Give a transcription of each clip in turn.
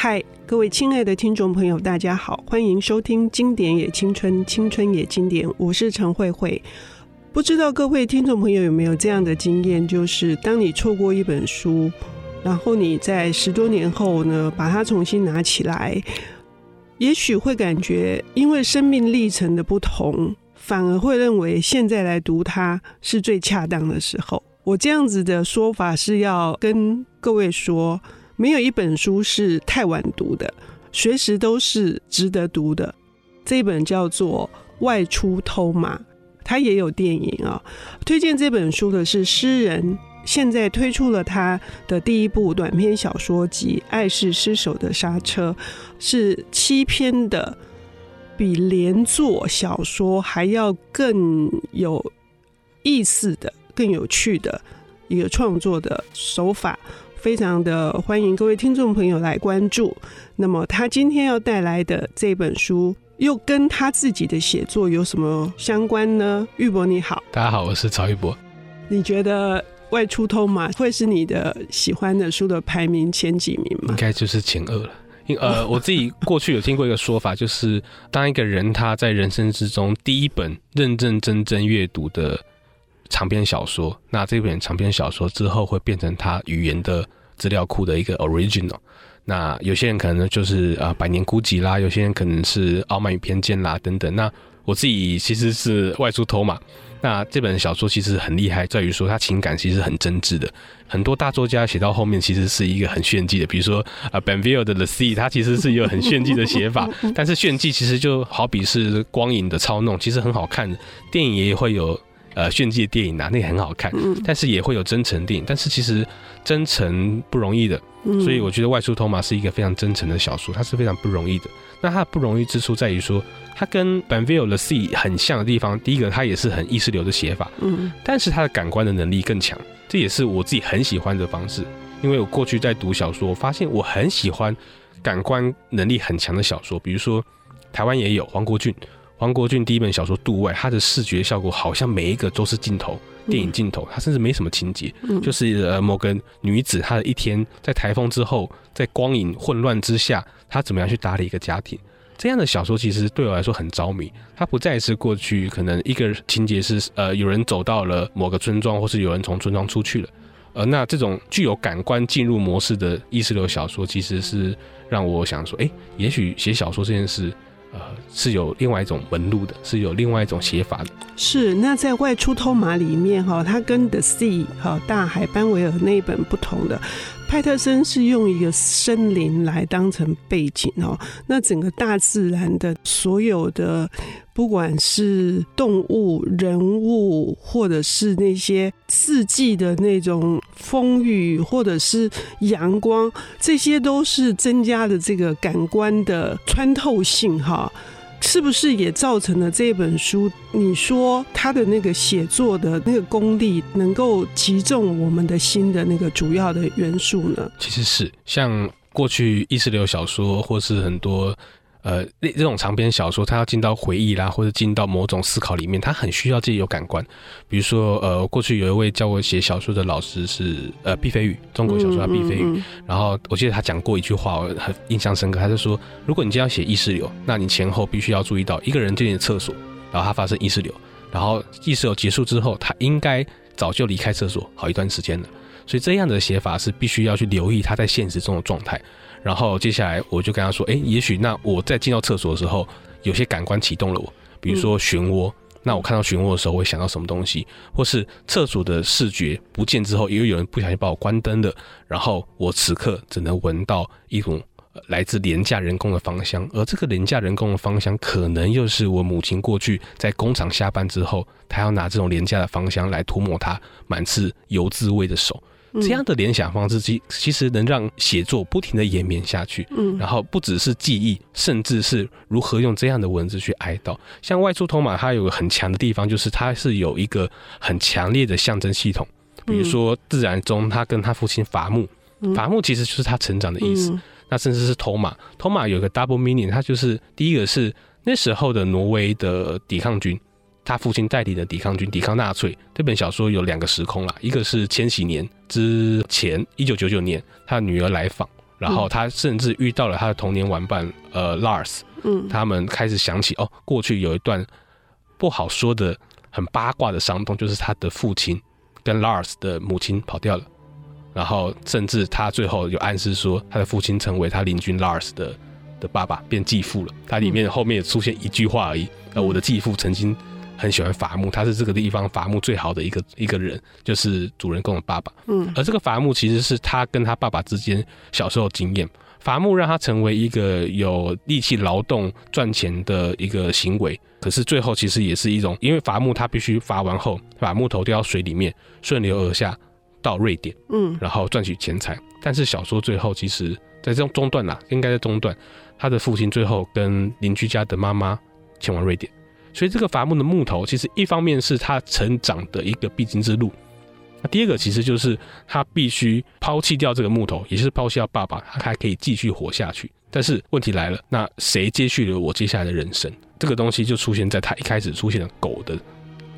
嗨，各位亲爱的听众朋友，大家好，欢迎收听《经典也青春，青春也经典》，我是陈慧慧。不知道各位听众朋友有没有这样的经验，就是当你错过一本书，然后你在十多年后呢，把它重新拿起来，也许会感觉因为生命历程的不同，反而会认为现在来读它是最恰当的时候。我这样子的说法是要跟各位说。没有一本书是太晚读的，随时都是值得读的。这本叫做《外出偷马》，它也有电影啊。推荐这本书的是诗人，现在推出了他的第一部短篇小说集《爱是失手的刹车》，是七篇的，比连作小说还要更有意思的、更有趣的一个创作的手法。非常的欢迎各位听众朋友来关注。那么他今天要带来的这本书，又跟他自己的写作有什么相关呢？玉博你好，大家好，我是曹玉博。你觉得《外出偷马》会是你的喜欢的书的排名前几名吗？应该就是前二了。因呃，我自己过去有听过一个说法，就是当一个人他在人生之中第一本认认真真阅读的。长篇小说，那这本长篇小说之后会变成他语言的资料库的一个 original。那有些人可能就是啊、呃《百年孤寂》啦，有些人可能是《傲慢与偏见》啦等等。那我自己其实是外出偷嘛。那这本小说其实很厉害，在于说它情感其实很真挚的。很多大作家写到后面其实是一个很炫技的，比如说啊 Benville 的《The Sea》，它其实是有很炫技的写法。但是炫技其实就好比是光影的操弄，其实很好看的。电影也会有。呃，炫技的电影啊，那也很好看，但是也会有真诚电影，但是其实真诚不容易的，所以我觉得《外出偷马》是一个非常真诚的小说，它是非常不容易的。那它不容易之处在于说，它跟的《Sea》很像的地方，第一个它也是很意识流的写法，嗯，但是它的感官的能力更强，这也是我自己很喜欢的方式。因为我过去在读小说，我发现我很喜欢感官能力很强的小说，比如说台湾也有黄国俊。黄国俊第一本小说《度外》，他的视觉效果好像每一个都是镜头，电影镜头，他甚至没什么情节，就是呃某个女子她的一天在台风之后，在光影混乱之下，她怎么样去打理一个家庭？这样的小说其实对我来说很着迷。它不再是过去可能一个情节是呃有人走到了某个村庄，或是有人从村庄出去了，呃那这种具有感官进入模式的意识流小说，其实是让我想说，哎，也许写小说这件事。呃，是有另外一种纹路的，是有另外一种写法的。是，那在外出偷马里面哈，它跟 The Sea 哈大海班维尔那一本不同的。派特森是用一个森林来当成背景哦，那整个大自然的所有的，不管是动物、人物，或者是那些四季的那种风雨，或者是阳光，这些都是增加了这个感官的穿透性哈。是不是也造成了这本书？你说他的那个写作的那个功力，能够集中我们的心的那个主要的元素呢？其实是像过去意识流小说，或是很多。呃，那这种长篇小说，它要进到回忆啦，或者进到某种思考里面，它很需要自己有感官。比如说，呃，过去有一位教我写小说的老师是呃毕飞宇，中国小说家毕飞宇。嗯嗯嗯、然后我记得他讲过一句话，我很印象深刻。他就说，如果你今天要写意识流，那你前后必须要注意到一个人进的厕所，然后他发生意识流，然后意识流结束之后，他应该早就离开厕所好一段时间了。所以这样的写法是必须要去留意他在现实中的状态。然后接下来我就跟他说：“哎，也许那我在进到厕所的时候，有些感官启动了我，比如说漩涡。那我看到漩涡的时候，会想到什么东西？或是厕所的视觉不见之后，因为有人不小心把我关灯了，然后我此刻只能闻到一种来自廉价人工的芳香，而这个廉价人工的芳香，可能又是我母亲过去在工厂下班之后，她要拿这种廉价的芳香来涂抹她满是油渍味的手。”这样的联想方式，其其实能让写作不停的延绵下去。嗯，然后不只是记忆，甚至是如何用这样的文字去哀悼。像外出头马，它有个很强的地方，就是它是有一个很强烈的象征系统。比如说自然中，他跟他父亲伐木，伐木其实就是他成长的意思。那甚至是头马，头马有个 double meaning，它就是第一个是那时候的挪威的抵抗军。他父亲带领的抵抗军抵抗纳粹。这本小说有两个时空啦，一个是千禧年之前，一九九九年，他的女儿来访，然后他甚至遇到了他的童年玩伴呃 Lars，嗯，他们开始想起哦，过去有一段不好说的很八卦的伤痛，就是他的父亲跟 Lars 的母亲跑掉了，然后甚至他最后有暗示说他的父亲成为他邻居 Lars 的的爸爸，变继父了。他里面后面也出现一句话而已，呃，我的继父曾经。很喜欢伐木，他是这个地方伐木最好的一个一个人，就是主人公的爸爸。嗯，而这个伐木其实是他跟他爸爸之间小时候经验，伐木让他成为一个有力气劳动赚钱的一个行为。可是最后其实也是一种，因为伐木他必须伐完后把木头丢到水里面，顺流而下到瑞典，嗯，然后赚取钱财。但是小说最后其实在这种中段啦，应该在中段，他的父亲最后跟邻居家的妈妈前往瑞典。所以这个伐木的木头，其实一方面是他成长的一个必经之路，那第二个其实就是他必须抛弃掉这个木头，也就是抛弃掉爸爸，他还可以继续活下去。但是问题来了，那谁接续了我接下来的人生？这个东西就出现在他一开始出现的狗的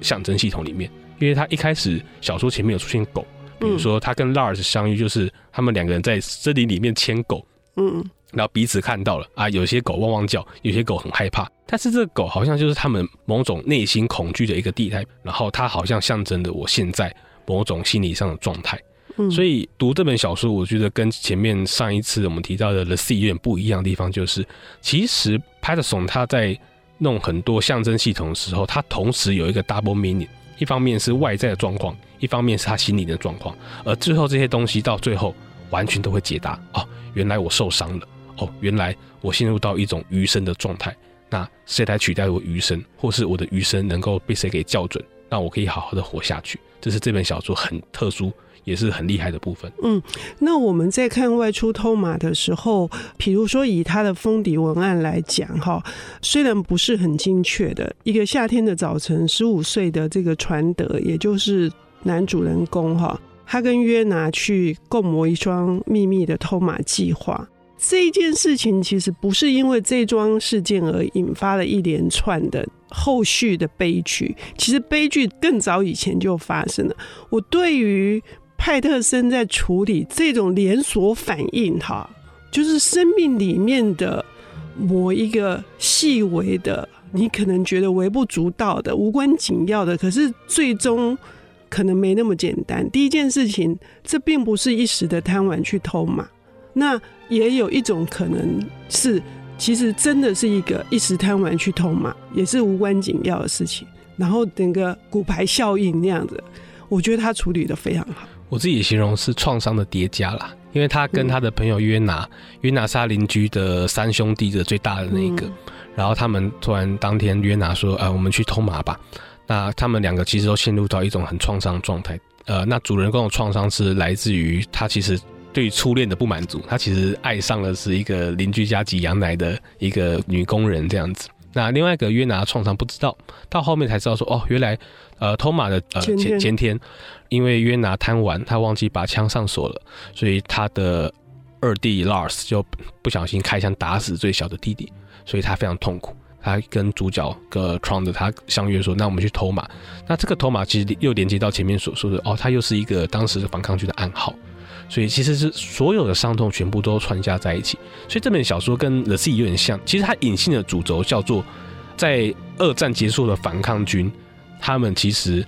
象征系统里面，因为他一开始小说前面有出现狗，比如说他跟 Lars 相遇，就是他们两个人在森林里面牵狗，嗯。然后彼此看到了啊，有些狗汪汪叫，有些狗很害怕，但是这个狗好像就是他们某种内心恐惧的一个地带，然后它好像象征着我现在某种心理上的状态。嗯，所以读这本小说，我觉得跟前面上一次我们提到的《The Sea》有点不一样的地方，就是其实 Patterson 他在弄很多象征系统的时候，他同时有一个 double meaning，一方面是外在的状况，一方面是他心理的状况，而最后这些东西到最后完全都会解答哦，原来我受伤了。哦，原来我陷入到一种余生的状态，那谁来取代我余生，或是我的余生能够被谁给校准，让我可以好好的活下去？这是这本小说很特殊，也是很厉害的部分。嗯，那我们在看外出偷马的时候，比如说以他的封底文案来讲，哈，虽然不是很精确的，一个夏天的早晨，十五岁的这个传德，也就是男主人公哈，他跟约拿去共谋一桩秘密的偷马计划。这一件事情其实不是因为这桩事件而引发了一连串的后续的悲剧，其实悲剧更早以前就发生了。我对于派特森在处理这种连锁反应，哈，就是生命里面的某一个细微的，你可能觉得微不足道的、无关紧要的，可是最终可能没那么简单。第一件事情，这并不是一时的贪玩去偷嘛。那也有一种可能是，其实真的是一个一时贪玩去偷马，也是无关紧要的事情。然后整个骨牌效应那样子，我觉得他处理的非常好。我自己形容是创伤的叠加啦，因为他跟他的朋友约拿，嗯、约拿是他邻居的三兄弟的最大的那一个。嗯、然后他们突然当天约拿说：“呃，我们去偷马吧。”那他们两个其实都陷入到一种很创伤状态。呃，那主人公的创伤是来自于他其实。对于初恋的不满足，他其实爱上的是一个邻居家挤羊奶的一个女工人这样子。那另外一个约拿创伤不知道，到后面才知道说哦，原来呃托马的呃前前天，因为约拿贪玩，他忘记把枪上锁了，所以他的二弟 Lars 就不小心开枪打死最小的弟弟，所以他非常痛苦。他跟主角个 Trond 他相约说，那我们去偷马。那这个偷马其实又连接到前面所说的哦，他又是一个当时反抗军的暗号。所以其实是所有的伤痛全部都串加在一起，所以这本小说跟《The Sea》有点像。其实它隐性的主轴叫做，在二战结束的反抗军，他们其实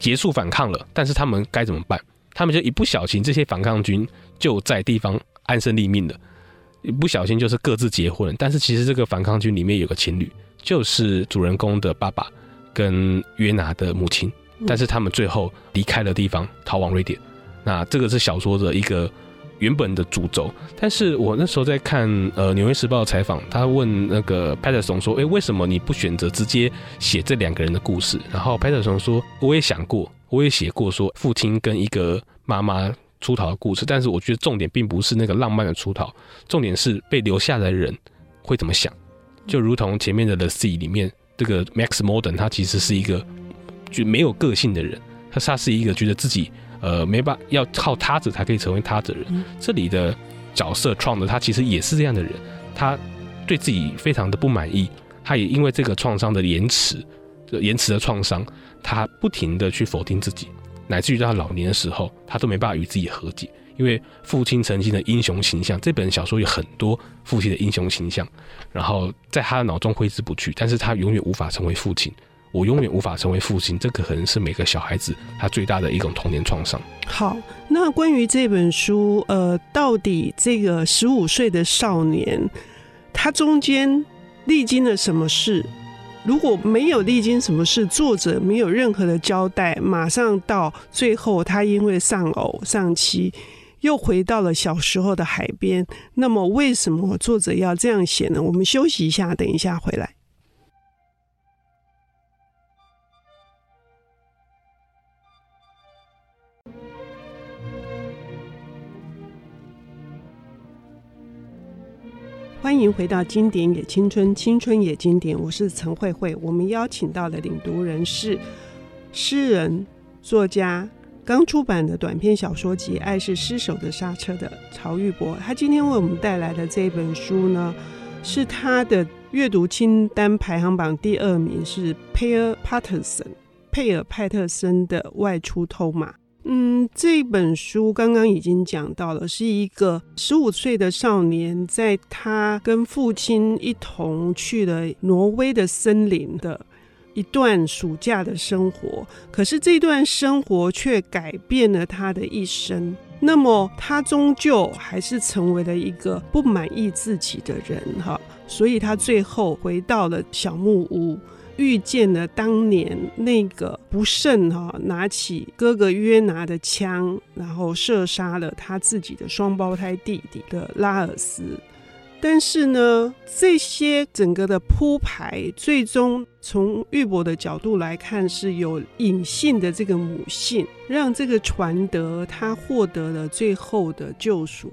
结束反抗了，但是他们该怎么办？他们就一不小心，这些反抗军就在地方安身立命的，一不小心就是各自结婚。但是其实这个反抗军里面有个情侣，就是主人公的爸爸跟约拿的母亲，但是他们最后离开了地方，逃往瑞典。那这个是小说的一个原本的主轴，但是我那时候在看呃《纽约时报》的采访，他问那个 Paterson 说：“诶，为什么你不选择直接写这两个人的故事？”然后 Patterson 说：“我也想过，我也写过说父亲跟一个妈妈出逃的故事，但是我觉得重点并不是那个浪漫的出逃，重点是被留下来的人会怎么想。就如同前面的《The Sea》里面，这个 Max Morden 他其实是一个就没有个性的人，他他是一个觉得自己。呃，没办法，要靠他者才可以成为他者人。嗯、这里的角色创的他其实也是这样的人，他对自己非常的不满意，他也因为这个创伤的延迟，延迟的创伤，他不停的去否定自己，乃至于到他老年的时候，他都没办法与自己和解，因因为父亲曾经的英雄形象，这本小说有很多父亲的英雄形象，然后在他的脑中挥之不去，但是他永远无法成为父亲。我永远无法成为父亲，这个可能是每个小孩子他最大的一种童年创伤。好，那关于这本书，呃，到底这个十五岁的少年，他中间历经了什么事？如果没有历经什么事，作者没有任何的交代，马上到最后，他因为丧偶丧妻，又回到了小时候的海边。那么，为什么作者要这样写呢？我们休息一下，等一下回来。欢迎回到《经典也青春，青春也经典》。我是陈慧慧。我们邀请到的领读人是诗人、作家，刚出版的短篇小说集《爱是失手的刹车》的曹玉博。他今天为我们带来的这本书呢，是他的阅读清单排行榜第二名，是佩尔·帕特森，佩尔·派特森的《外出偷马》。嗯，这本书刚刚已经讲到了，是一个十五岁的少年，在他跟父亲一同去了挪威的森林的一段暑假的生活。可是这段生活却改变了他的一生。那么他终究还是成为了一个不满意自己的人，哈，所以他最后回到了小木屋。遇见了当年那个不慎哈，拿起哥哥约拿的枪，然后射杀了他自己的双胞胎弟弟的拉尔斯。但是呢，这些整个的铺排，最终从玉博的角度来看，是有隐性的这个母性，让这个传德他获得了最后的救赎。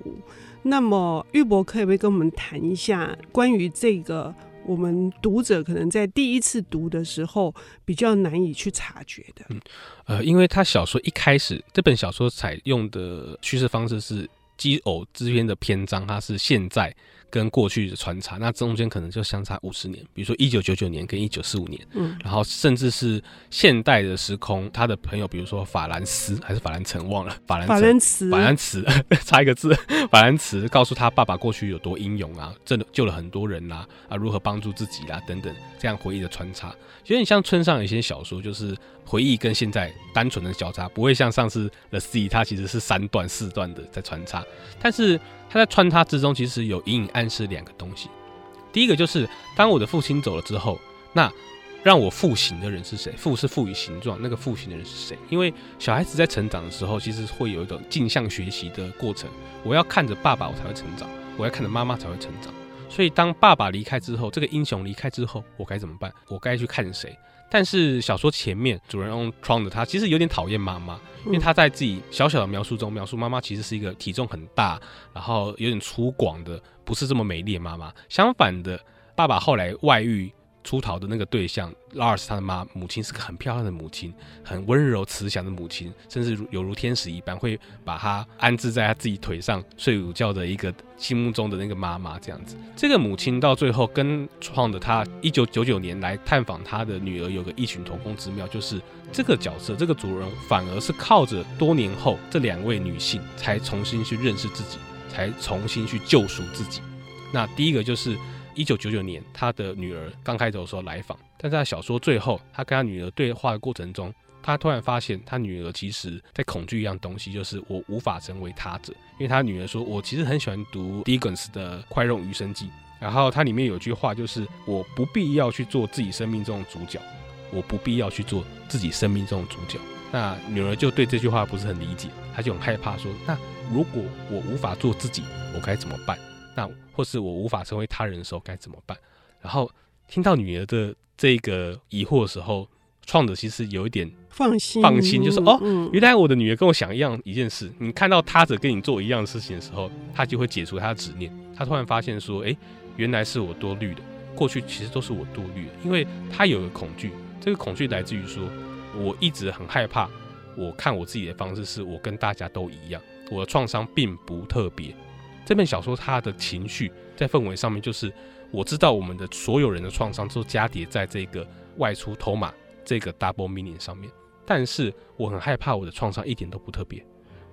那么，玉博可以不可以跟我们谈一下关于这个？我们读者可能在第一次读的时候比较难以去察觉的。嗯，呃，因为他小说一开始这本小说采用的叙事方式是基偶之篇的篇章，它是现在。跟过去的穿插，那中间可能就相差五十年，比如说一九九九年跟一九四五年，嗯，然后甚至是现代的时空，他的朋友，比如说法兰斯还是法兰城，忘了法兰法兰茨，法兰茨差一个字，法兰茨告诉他爸爸过去有多英勇啊，真的救了很多人呐，啊，啊，如何帮助自己啦，啊，等等，这样回忆的穿插，有点像村上有些小说，就是回忆跟现在单纯的交叉，不会像上次 The Sea，它其实是三段四段的在穿插，但是。他在穿插之中，其实有隐隐暗示两个东西。第一个就是，当我的父亲走了之后，那让我复形的人是谁？复是赋予形状，那个复形的人是谁？因为小孩子在成长的时候，其实会有一种镜像学习的过程。我要看着爸爸，我才会成长；我要看着妈妈，才会成长。所以，当爸爸离开之后，这个英雄离开之后，我该怎么办？我该去看谁？但是小说前面主人翁创的他其实有点讨厌妈妈，因为他在自己小小的描述中描述妈妈其实是一个体重很大，然后有点粗犷的，不是这么美丽的妈妈。相反的，爸爸后来外遇。出逃的那个对象拉尔斯，他的妈母亲是个很漂亮的母亲，很温柔慈祥的母亲，甚至犹如天使一般，会把他安置在他自己腿上睡午觉的一个心目中的那个妈妈这样子。这个母亲到最后跟创的他一九九九年来探访他的女儿有个异曲同工之妙，就是这个角色这个主人反而是靠着多年后这两位女性才重新去认识自己，才重新去救赎自己。那第一个就是。一九九九年，他的女儿刚开头的时候来访，但在小说最后，他跟他女儿对话的过程中，他突然发现，他女儿其实在恐惧一样东西，就是我无法成为他者。因为他女儿说：“我其实很喜欢读 Dickens 的《快乐余生记》，然后它里面有句话，就是我不必要去做自己生命中的主角，我不必要去做自己生命中的主角。”那女儿就对这句话不是很理解，她就很害怕说：“那如果我无法做自己，我该怎么办？”那或是我无法成为他人的时候该怎么办？然后听到女儿的这个疑惑的时候，创者其实有一点放心，放心，就是哦，原来我的女儿跟我想一样一件事。你看到他者跟你做一样的事情的时候，他就会解除他的执念。他突然发现说，哎，原来是我多虑的，过去其实都是我多虑的，因为他有个恐惧，这个恐惧来自于说，我一直很害怕，我看我自己的方式是我跟大家都一样，我的创伤并不特别。这本小说，它的情绪在氛围上面，就是我知道我们的所有人的创伤都加叠在这个外出偷马这个 double meaning 上面，但是我很害怕我的创伤一点都不特别，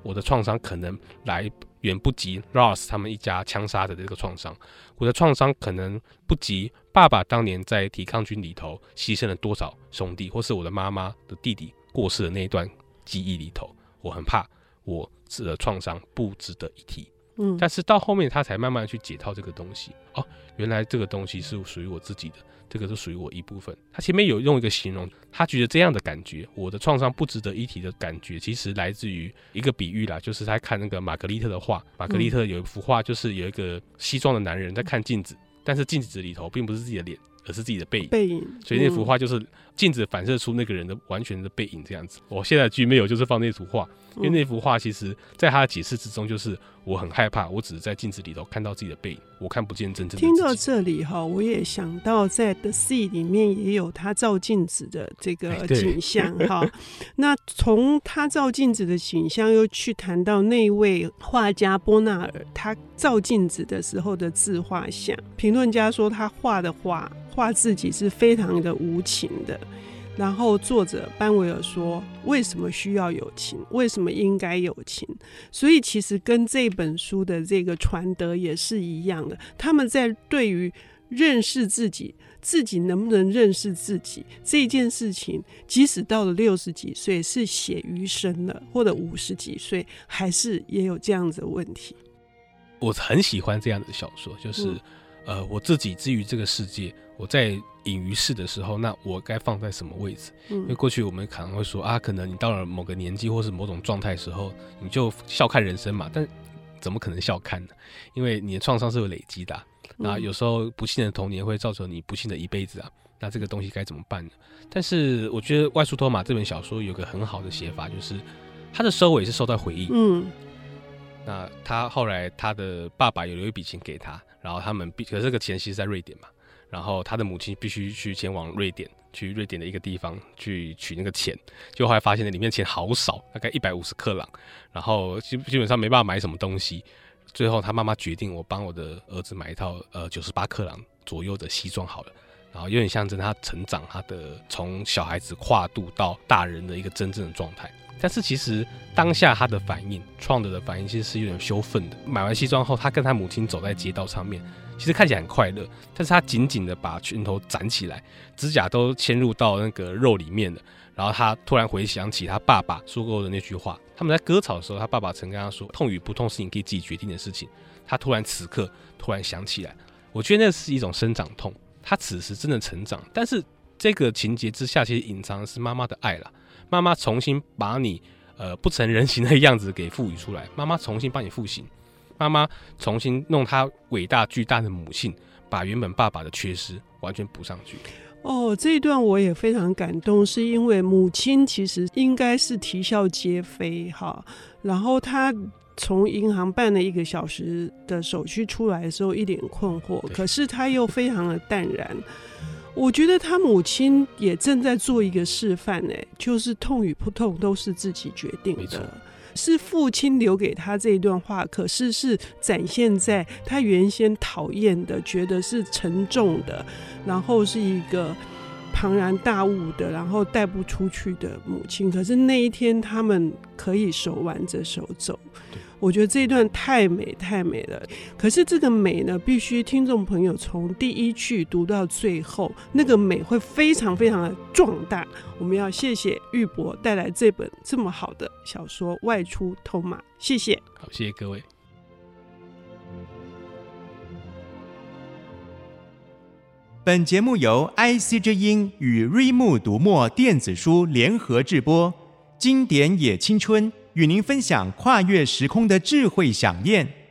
我的创伤可能来远不及 Ross 他们一家枪杀的这个创伤，我的创伤可能不及爸爸当年在抵抗军里头牺牲了多少兄弟，或是我的妈妈的弟弟过世的那一段记忆里头，我很怕我的创伤不值得一提。嗯，但是到后面他才慢慢去解套这个东西。哦，原来这个东西是属于我自己的，这个是属于我一部分。他前面有用一个形容，他觉得这样的感觉，我的创伤不值得一提的感觉，其实来自于一个比喻啦，就是他看那个玛格丽特的画，玛格丽特有一幅画，就是有一个西装的男人在看镜子，但是镜子里头并不是自己的脸，而是自己的背影。背影，所以那幅画就是镜子反射出那个人的完全的背影这样子。我现在剧没有，就是放那幅画，因为那幅画其实在他的解释之中就是。我很害怕，我只是在镜子里头看到自己的背影，我看不见真正的。听到这里哈，我也想到在《The Sea》里面也有他照镜子的这个景象哈。哎、那从他照镜子的景象，又去谈到那位画家波纳尔，他照镜子的时候的自画像。评论家说他画的画，画自己是非常的无情的。然后作者班维尔说：“为什么需要有情？为什么应该有情？所以其实跟这本书的这个传德也是一样的。他们在对于认识自己、自己能不能认识自己这件事情，即使到了六十几岁是写余生了，或者五十几岁，还是也有这样子的问题。”我很喜欢这样的小说，就是、嗯、呃，我自己之于这个世界，我在。隐于世的时候，那我该放在什么位置？嗯，因为过去我们可能会说啊，可能你到了某个年纪或是某种状态时候，你就笑看人生嘛。但怎么可能笑看呢？因为你的创伤是有累积的啊，那有时候不幸的童年会造成你不幸的一辈子啊。那这个东西该怎么办呢？但是我觉得外出托马这本小说有个很好的写法，就是它的收尾是收到回忆。嗯，那他后来他的爸爸有留一笔钱给他，然后他们必可是这个钱其实在瑞典嘛。然后他的母亲必须去前往瑞典，去瑞典的一个地方去取那个钱，就后来发现那里面钱好少，大概一百五十克朗，然后基基本上没办法买什么东西。最后他妈妈决定，我帮我的儿子买一套呃九十八克朗左右的西装好了，然后有点象征他成长，他的从小孩子跨度到大人的一个真正的状态。但是其实当下他的反应，创的的反应其实是有点羞愤的。买完西装后，他跟他母亲走在街道上面。其实看起来很快乐，但是他紧紧的把拳头攒起来，指甲都嵌入到那个肉里面了。然后他突然回想起他爸爸说过的那句话：他们在割草的时候，他爸爸曾跟他说，痛与不痛是你可以自己决定的事情。他突然此刻突然想起来，我觉得那是一种生长痛。他此时真的成长，但是这个情节之下，其实隐藏的是妈妈的爱了。妈妈重新把你呃不成人形的样子给赋予出来，妈妈重新帮你复形。妈妈重新弄她伟大巨大的母性，把原本爸爸的缺失完全补上去。哦，这一段我也非常感动，是因为母亲其实应该是啼笑皆非哈。然后她从银行办了一个小时的手续出来的时候，一脸困惑，可是她又非常的淡然。我觉得他母亲也正在做一个示范，哎，就是痛与不痛都是自己决定的。是父亲留给他这一段话，可是是展现在他原先讨厌的、觉得是沉重的，然后是一个庞然大物的，然后带不出去的母亲。可是那一天，他们可以手挽着手走。我觉得这一段太美太美了，可是这个美呢，必须听众朋友从第一句读到最后，那个美会非常非常的壮大。我们要谢谢玉博带来这本这么好的小说《外出偷马》，谢谢。好，谢谢各位。本节目由 IC 之音与瑞木读墨电子书联合制播，经典也青春。与您分享跨越时空的智慧想念。